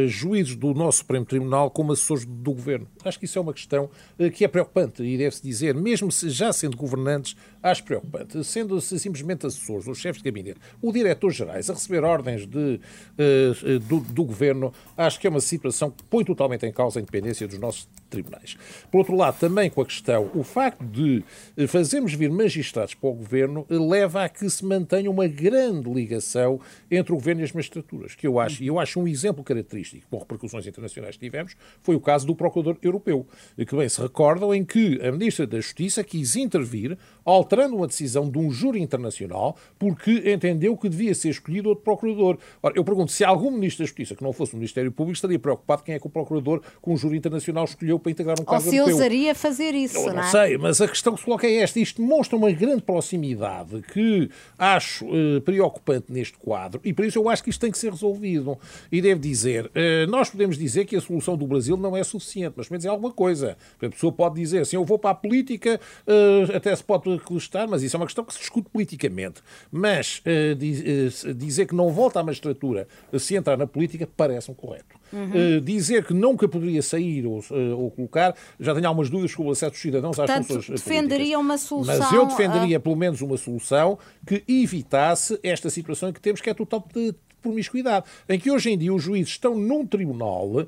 juízes do nosso Supremo Tribunal como assessores do governo. Acho que isso é uma questão eh, que é preocupante e deve-se dizer, mesmo se já sendo governantes, acho preocupante. Sendo-se simplesmente assessores, os chefes de gabinete, o diretor-gerais a receber ordens de, uh, do, do, governo, acho que é uma situação que põe totalmente em causa a independência dos nossos tribunais. Por outro lado, também com a questão, o facto de fazermos vir magistrados para o governo leva a que se mantenha uma grande ligação entre o governo e as magistraturas, que eu acho, e eu acho um exemplo característico, com repercussões internacionais que tivemos, foi o caso do Procurador Europeu, que bem se recordam em que a Ministra da Justiça quis intervir, alterando uma decisão de um júri internacional, porque entendeu que devia ser escolhido outro procurador. Ora, eu pergunto se algum Ministro da Justiça que não fosse o Ministério Público estaria preocupado quem é que o procurador com um júri internacional escolheu para integrar um cargo Ou se europeu. ousaria fazer isso, eu não, não é? sei, mas a questão que se coloca é esta. Isto demonstra uma grande proximidade que acho eh, preocupante neste quadro e por isso eu acho que isto tem que ser resolvido. E devo dizer, eh, nós podemos dizer que a solução do Brasil não é suficiente, mas pelo menos é alguma coisa. A pessoa pode dizer assim, eu vou para a política, eh, até se pode reclustar, mas isso é uma questão que se discute politicamente. Mas eh, dizer que não volta à magistratura se entrar na política parece-me correto. Uhum. dizer que nunca poderia sair ou, ou, colocar, já tenho algumas dúvidas sobre o acesso dos cidadãos às Portanto, funções defenderia uma solução. Mas eu defenderia a... pelo menos uma solução que evitasse esta situação que temos, que é total de promiscuidade, em que hoje em dia os juízes estão num tribunal, uh,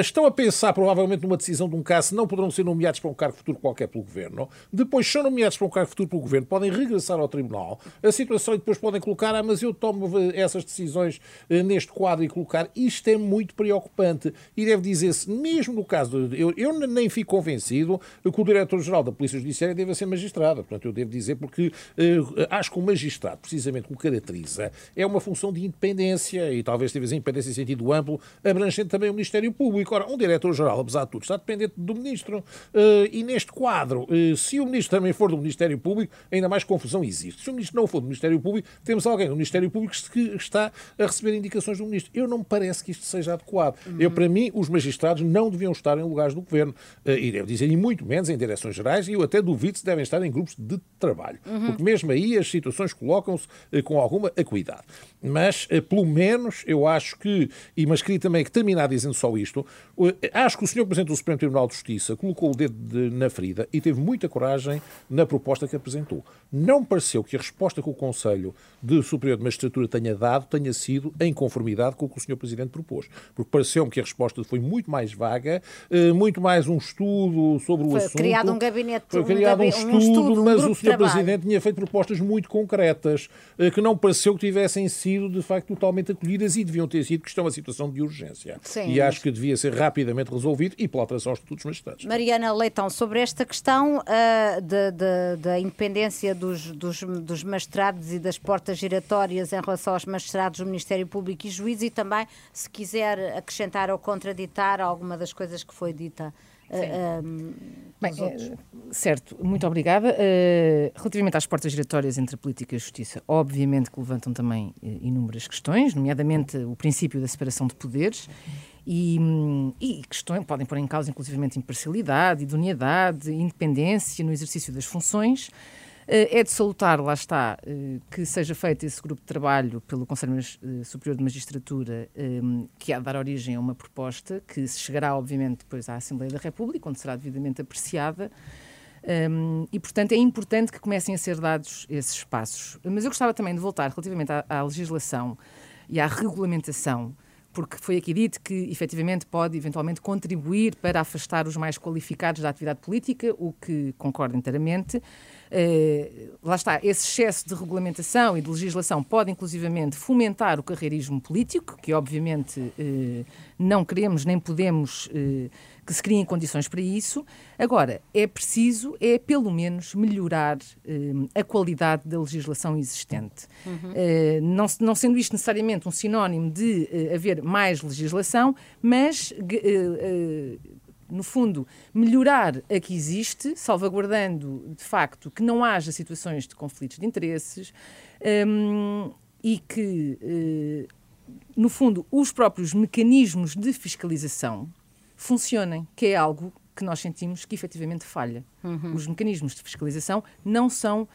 estão a pensar provavelmente numa decisão de um caso, não poderão ser nomeados para um cargo futuro qualquer pelo governo, depois são nomeados para um cargo futuro pelo governo, podem regressar ao tribunal, a situação e depois podem colocar, ah, mas eu tomo essas decisões uh, neste quadro e colocar. Isto é muito preocupante. E deve dizer-se, mesmo no caso, de, eu, eu nem fico convencido que o diretor-geral da Polícia Judiciária deva ser magistrado, portanto eu devo dizer porque uh, acho que o magistrado, precisamente o caracteriza, é uma função de independência independência, e talvez tivesse independência em sentido amplo, abrangendo também o Ministério Público. Ora, um diretor-geral, apesar de tudo, está dependente do Ministro. Eh, e neste quadro, eh, se o Ministro também for do Ministério Público, ainda mais confusão existe. Se o Ministro não for do Ministério Público, temos alguém do Ministério Público que está a receber indicações do Ministro. Eu não me parece que isto seja adequado. Uhum. Eu, para mim, os magistrados não deviam estar em lugares do Governo. Eh, e devo dizer, e muito menos em direções gerais, e eu até duvido se devem estar em grupos de trabalho. Uhum. Porque mesmo aí as situações colocam-se com alguma acuidade. Mas, pelo menos, eu acho que, e mas queria também que terminar dizendo só isto, acho que o Sr. Presidente do Supremo Tribunal de Justiça colocou o dedo de, na ferida e teve muita coragem na proposta que apresentou. Não pareceu que a resposta que o Conselho de Superior de Magistratura tenha dado tenha sido em conformidade com o que o Sr. Presidente propôs. Porque pareceu-me que a resposta foi muito mais vaga, eh, muito mais um estudo sobre o foi assunto. criado um gabinete, foi criado um, um estudo, um estudo mas o Sr. Presidente tinha feito propostas muito concretas, eh, que não pareceu que tivessem sido, de facto, totalmente acolhidas e deviam ter sido, que estão uma situação de urgência. Sim, e acho que devia ser rapidamente resolvido e pela alteração aos estatutos magistrados. Mariana Leitão, sobre esta questão uh, da independência dos, dos, dos magistrados e das portas giratórias em relação aos magistrados do Ministério Público e juízes e também, se quiser acrescentar ou contraditar alguma das coisas que foi dita Bem, é, certo, muito obrigada. Uh, relativamente às portas giratórias entre a política e a justiça, obviamente que levantam também uh, inúmeras questões, nomeadamente o princípio da separação de poderes e, um, e questões podem pôr em causa, inclusivamente, imparcialidade, idoneidade, independência no exercício das funções. Eh, é de salutar, lá está, eh, que seja feito esse grupo de trabalho pelo Conselho eh, Superior de Magistratura, que há de dar origem a uma proposta que se chegará, obviamente, depois à Assembleia da República, onde será devidamente apreciada. Um, e, portanto, é importante que comecem a ser dados esses espaços. Mas eu gostava também de voltar relativamente à, à legislação e à regulamentação, porque foi aqui dito que, efetivamente, pode eventualmente contribuir para afastar os mais qualificados da atividade política, o que concordo inteiramente. Uh, lá está, esse excesso de regulamentação e de legislação pode inclusivamente fomentar o carreirismo político, que obviamente uh, não queremos nem podemos uh, que se criem condições para isso. Agora, é preciso, é pelo menos, melhorar a qualidade da legislação existente. Uhum. não, não sendo isto necessariamente um sinónimo de haver mais legislação, mas no fundo, melhorar a que existe, salvaguardando, de facto, que não haja situações de conflitos de interesses um, e que, uh, no fundo, os próprios mecanismos de fiscalização funcionem, que é algo que nós sentimos que efetivamente falha. Uhum. Os mecanismos de fiscalização não são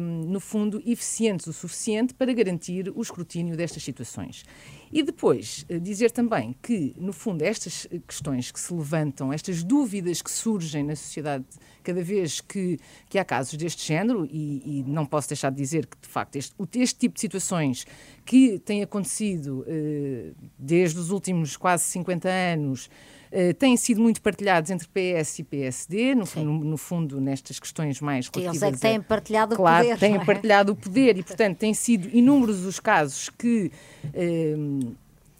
um, no fundo, eficientes o suficiente para garantir o escrutínio destas situações. E depois, eh, dizer também que, no fundo, estas questões que se levantam, estas dúvidas que surgem na sociedade cada vez que, que há casos deste género, e, e não posso deixar de dizer que, de facto, este, este tipo de situações que têm acontecido uh, desde os últimos quase 50 anos, Uh, têm sido muito partilhados entre PS e PSD, no, no, no fundo, nestas questões mais relativas... Eles é que têm partilhado claro, o poder. têm é? partilhado o poder e, portanto, têm sido inúmeros os casos que... Uh,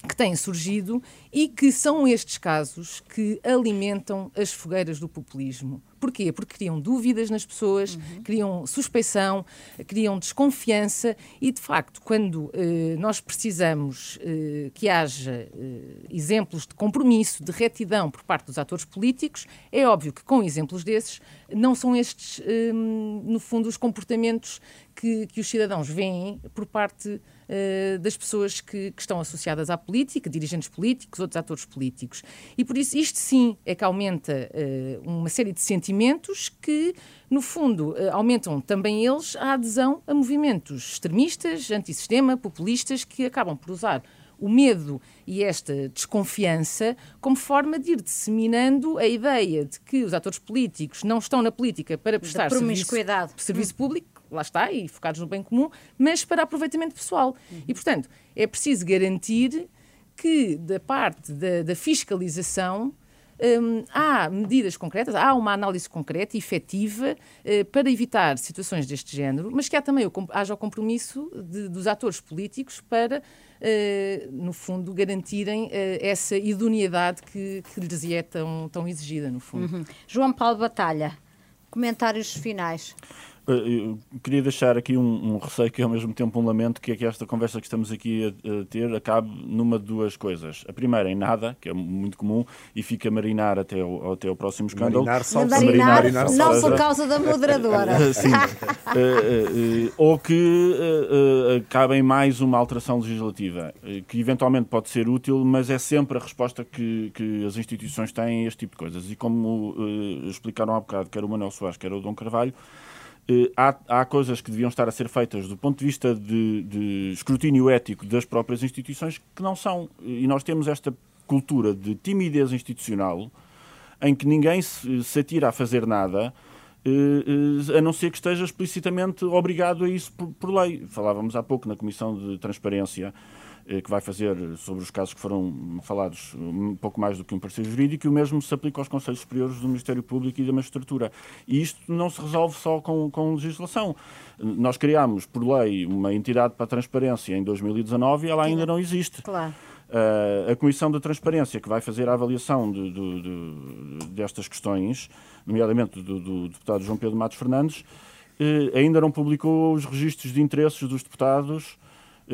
que têm surgido e que são estes casos que alimentam as fogueiras do populismo. Porquê? Porque criam dúvidas nas pessoas, uhum. criam suspeição, criam desconfiança e, de facto, quando eh, nós precisamos eh, que haja eh, exemplos de compromisso, de retidão por parte dos atores políticos, é óbvio que com exemplos desses não são estes, eh, no fundo, os comportamentos que, que os cidadãos veem por parte eh, das pessoas que, que, estão associadas à política, dirigentes políticos, outros atores políticos. E por isso isto sim é que aumenta uh, uma série de sentimentos que, no fundo, uh, aumentam também eles a adesão a movimentos extremistas, antissistema, populistas, que acabam por usar o medo e esta desconfiança como forma de ir disseminando a ideia de que os atores políticos não estão na política para prestar serviço, serviço hum. público, lá está, e focados no bem comum, mas para aproveitamento pessoal. Uhum. E, portanto, é preciso garantir que, da parte da, da fiscalização, um, há medidas concretas, há uma análise concreta e efetiva uh, para evitar situações deste género, mas que há também o, haja o compromisso de, dos atores políticos para, uh, no fundo, garantirem uh, essa idoneidade que, que lhes é tão, tão exigida, no fundo. Uhum. João Paulo Batalha, comentários finais. Eh, eu queria deixar aqui um, um, receio que é ao mesmo tempo um lamento, que é que esta conversa que estamos aqui a, a, ter acabe numa de duas coisas. A primeira, em nada, que é muito comum, e fica a marinar até o, até o próximo escândalo. Marinar, só marinar, marinar, não por causa da moderadora. Sim. uh, uh, uh, ou que acabe em mais uma alteração legislativa, que eventualmente pode ser útil, mas é sempre a resposta que, que as instituições têm a este tipo de coisas. E como explicaram há bocado, quer o Manuel Soares, quer o Dom Carvalho, há, há, coisas que deviam estar a ser feitas do ponto de vista de, de, escrutínio ético das próprias instituições que não são. E nós temos esta cultura de timidez institucional em que ninguém se, se atira a fazer nada eh, eh, a não ser que esteja explicitamente obrigado a isso por, por lei. Falávamos há pouco na Comissão de Transparência eh, que vai fazer sobre os casos que foram falados um pouco mais do que um parecer jurídico e o mesmo se aplica aos Conselhos Superiores do Ministério Público e da Magistratura. E isto não se resolve só com, com legislação. Nós criámos, por lei, uma entidade para a transparência em 2019 e ela ainda não existe. Claro. Uh, a Comissão da Transparência, que vai fazer a avaliação de, de, de, destas questões, nomeadamente do, do, deputado João Pedro Matos Fernandes, uh, ainda não publicou os registros de interesses dos deputados eh,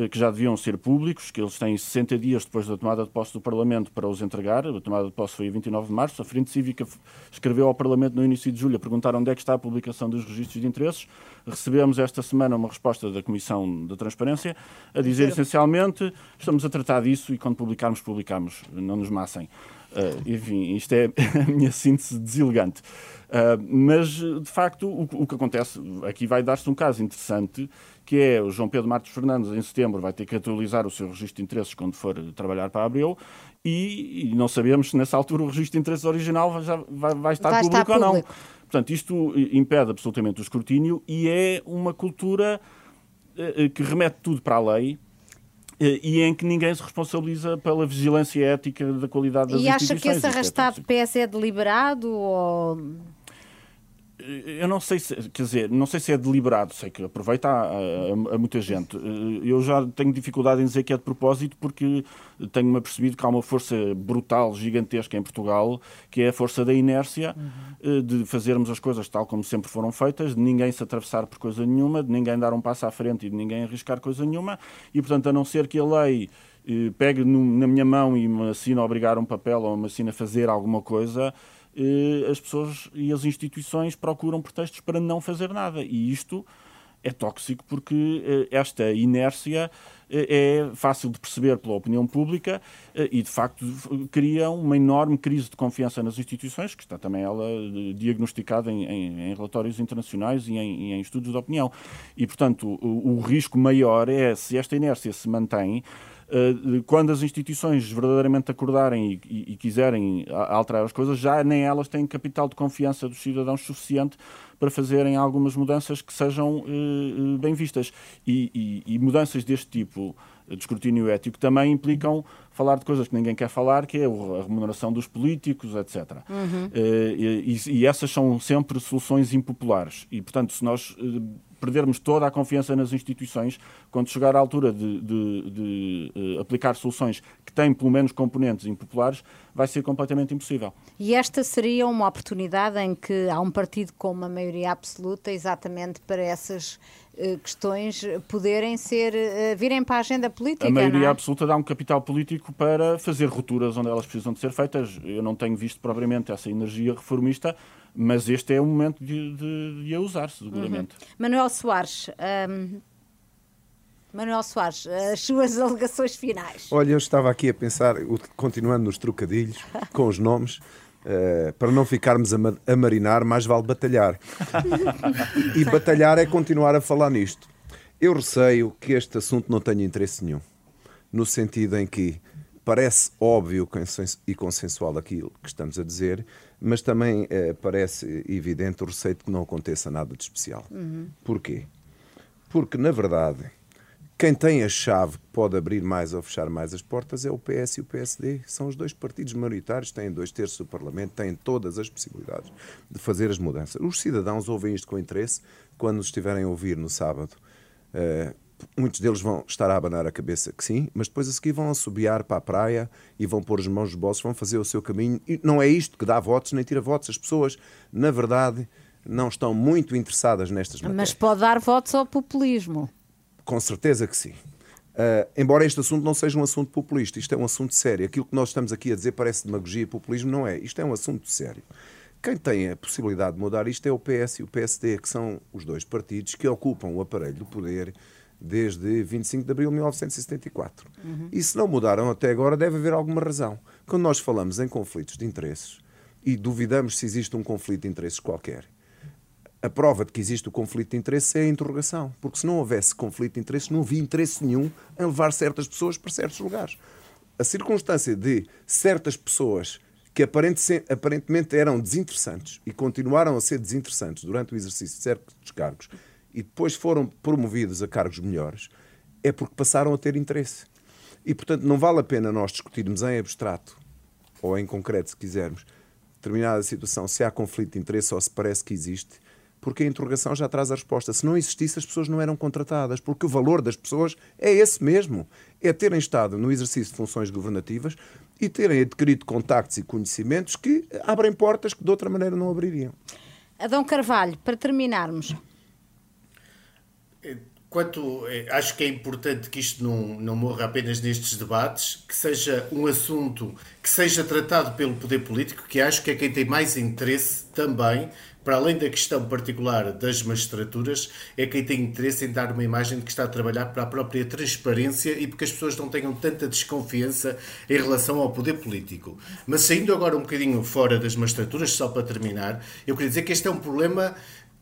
que já deviam ser públicos, que eles têm 60 dias depois da tomada de posse do Parlamento para os entregar. A tomada de posse foi a 29 de março. A Frente Cívica escreveu ao Parlamento no início de julho a perguntar onde é que está a publicação dos registros de interesses. Recebemos esta semana uma resposta da Comissão da Transparência a dizer essencialmente estamos a tratar disso e quando publicarmos, publicamos, não nos massem. Uh, enfim, isto é a minha síntese deselegante. Uh, mas, de facto, o, o, que acontece, aqui vai dar-se um caso interessante, que é o João Pedro Martins Fernandes, em setembro, vai ter que atualizar o seu registro de interesses quando for trabalhar para a Abreu, e, e não sabemos se nessa altura o registro de interesses original já vai, vai estar vai público estar ou não. Público. Portanto, isto impede absolutamente o escrutínio e é uma cultura uh, que remete tudo para a lei, eh, e em que ninguém se responsabiliza pela vigilância ética da qualidade das e instituições. E acha que esse é arrastado de PS é deliberado ou eu não sei se, quer dizer, não sei se é deliberado, sei que aproveita a, a, a, muita gente. Eu já tenho dificuldade em dizer que é de propósito porque tenho-me apercebido que há uma força brutal, gigantesca em Portugal, que é a força da inércia uhum. de fazermos as coisas tal como sempre foram feitas, de ninguém se atravessar por coisa nenhuma, de ninguém dar um passo à frente e de ninguém arriscar coisa nenhuma. E, portanto, a não ser que a lei eh, pegue no, na minha mão e me assina a obrigar um papel ou me assina a fazer alguma coisa, as pessoas e as instituições procuram pretextos para não fazer nada. E isto é tóxico porque eh, esta inércia eh, é fácil de perceber pela opinião pública e, de facto, cria uma enorme crise de confiança nas instituições, que está também ela diagnosticada em, em, em relatórios internacionais e em, em, estudos de opinião. E, portanto, o, o risco maior é se esta inércia se mantém eh, quando as instituições verdadeiramente acordarem e, e, e, quiserem alterar as coisas, já nem elas têm capital de confiança dos cidadãos suficiente para fazerem algumas mudanças que sejam uh, bem vistas. E, e, mudanças deste tipo de escrutínio ético também implicam falar de coisas que ninguém quer falar, que é a remuneração dos políticos, etc. Uhum. Uh, e, essas são sempre soluções impopulares. E, portanto, se nós perdermos toda a confiança nas instituições, quando chegar à altura de, de, de uh, aplicar soluções que têm pelo menos componentes impopulares, vai ser completamente impossível. E esta seria uma oportunidade em que há um partido com uma maioria absoluta exatamente para essas uh, questões poderem ser, uh, virem para a agenda política. A maioria é? absoluta dá um capital político para fazer rupturas onde elas precisam de ser feitas. Eu não tenho visto propriamente essa energia reformista mas este é o momento de, de, de a usar, seguramente. Uhum. Manuel Soares, um, Manuel Soares, as suas alegações finais. Olha, eu estava aqui a pensar, continuando nos trocadilhos, com os nomes, Uh, para não ficarmos a, a, marinar, mais vale batalhar. e batalhar é continuar a falar nisto. Eu receio que este assunto não tenha interesse nenhum, no sentido em que parece óbvio e consensual aquilo que estamos a dizer, mas também eh, parece evidente o receio de que não aconteça nada de especial. Uhum. Porquê? Porque, na verdade, quem tem a chave que pode abrir mais ou fechar mais as portas é o PS e o PSD. São os dois partidos maioritários, têm dois terços do Parlamento, têm todas as possibilidades de fazer as mudanças. Os cidadãos ouvem isto com interesse quando estiverem a ouvir no sábado. Uh, muitos deles vão estar a abanar a cabeça que sim, mas depois a seguir vão assobiar para a praia e vão pôr as mãos nos bolsos, vão fazer o seu caminho. E não é isto que dá votos nem tira votos. As pessoas, na verdade, não estão muito interessadas nestas matérias. Mas pode dar votos ao populismo. Com certeza que sim. Uh, embora este assunto não seja um assunto populista, isto é um assunto sério. Aquilo que nós estamos aqui a dizer parece demagogia e populismo, não é. Isto é um assunto sério. Quem tem a possibilidade de mudar isto é o PS e o PSD, que são os dois partidos que ocupam o aparelho do poder desde 25 de abril de 1974. Uhum. E se não mudaram até agora, deve haver alguma razão. Quando nós falamos em conflitos de interesses e duvidamos se existe um conflito de interesses qualquer, a prova de que existe o conflito de interesses é a interrogação. Porque se não houvesse conflito de interesses, não havia interesse nenhum em levar certas pessoas para certos lugares. A circunstância de certas pessoas que aparentemente eram desinteressantes e continuaram a ser desinteressantes durante o exercício de certos cargos e depois foram promovidos a cargos melhores, é porque passaram a ter interesse. E, portanto, não vale a pena nós discutirmos em abstrato, ou em concreto, se quisermos, determinada situação, se há conflito de interesse ou se parece que existe, porque a interrogação já traz a resposta. Se não existisse, as pessoas não eram contratadas, porque o valor das pessoas é esse mesmo. É terem estado no exercício de funções governativas e terem adquirido contactos e conhecimentos que abrem portas que de outra maneira não abririam. Adão Carvalho, para terminarmos, quanto eh, acho que é importante que isto não, não morra apenas nestes debates, que seja um assunto que seja tratado pelo poder político, que acho que é quem tem mais interesse também, para além da questão particular das magistraturas, é quem tem interesse em dar uma imagem de que está a trabalhar para a própria transparência e porque as pessoas não tenham tanta desconfiança em relação ao poder político. Mas saindo agora um bocadinho fora das magistraturas, só para terminar, eu queria dizer que este é um problema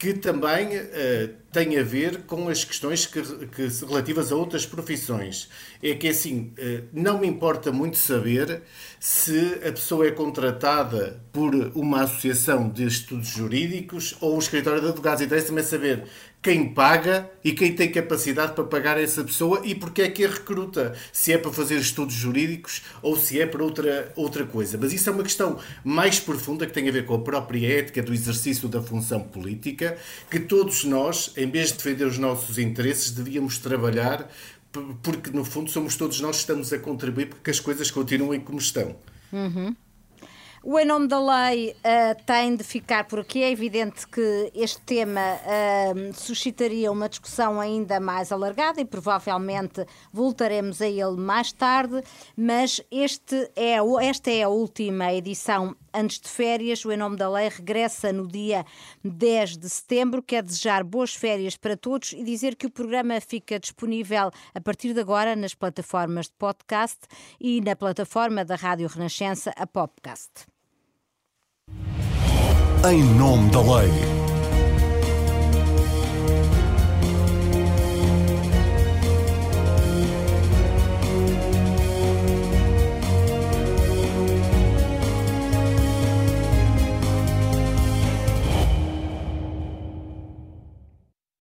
que também uh, tem a ver com as questões que, que, relativas a outras profissões. É que, assim, uh, não me importa muito saber se a pessoa é contratada por uma associação de estudos jurídicos ou um escritório de advogados. Interessa-me saber quem paga e quem tem capacidade para pagar essa pessoa e porque é que a recruta. Se é para fazer estudos jurídicos ou se é para outra, outra coisa. Mas isso é uma questão mais profunda que tem a ver com a própria ética do exercício da função política, que todos nós, em vez de defender os nossos interesses, devíamos trabalhar porque, no fundo, somos todos nós que estamos a contribuir para que as coisas continuem como estão. Uhum. O Em Nome da Lei uh, tem de ficar por aqui. É evidente que este tema uh, suscitaria uma discussão ainda mais alargada e provavelmente voltaremos a ele mais tarde, mas este é, esta é a última edição antes de férias. O Em Nome da Lei regressa no dia 10 de setembro. Quer desejar boas férias para todos e dizer que o programa fica disponível a partir de agora nas plataformas de podcast e na plataforma da Rádio Renascença, a Popcast. Em Nome da Lei.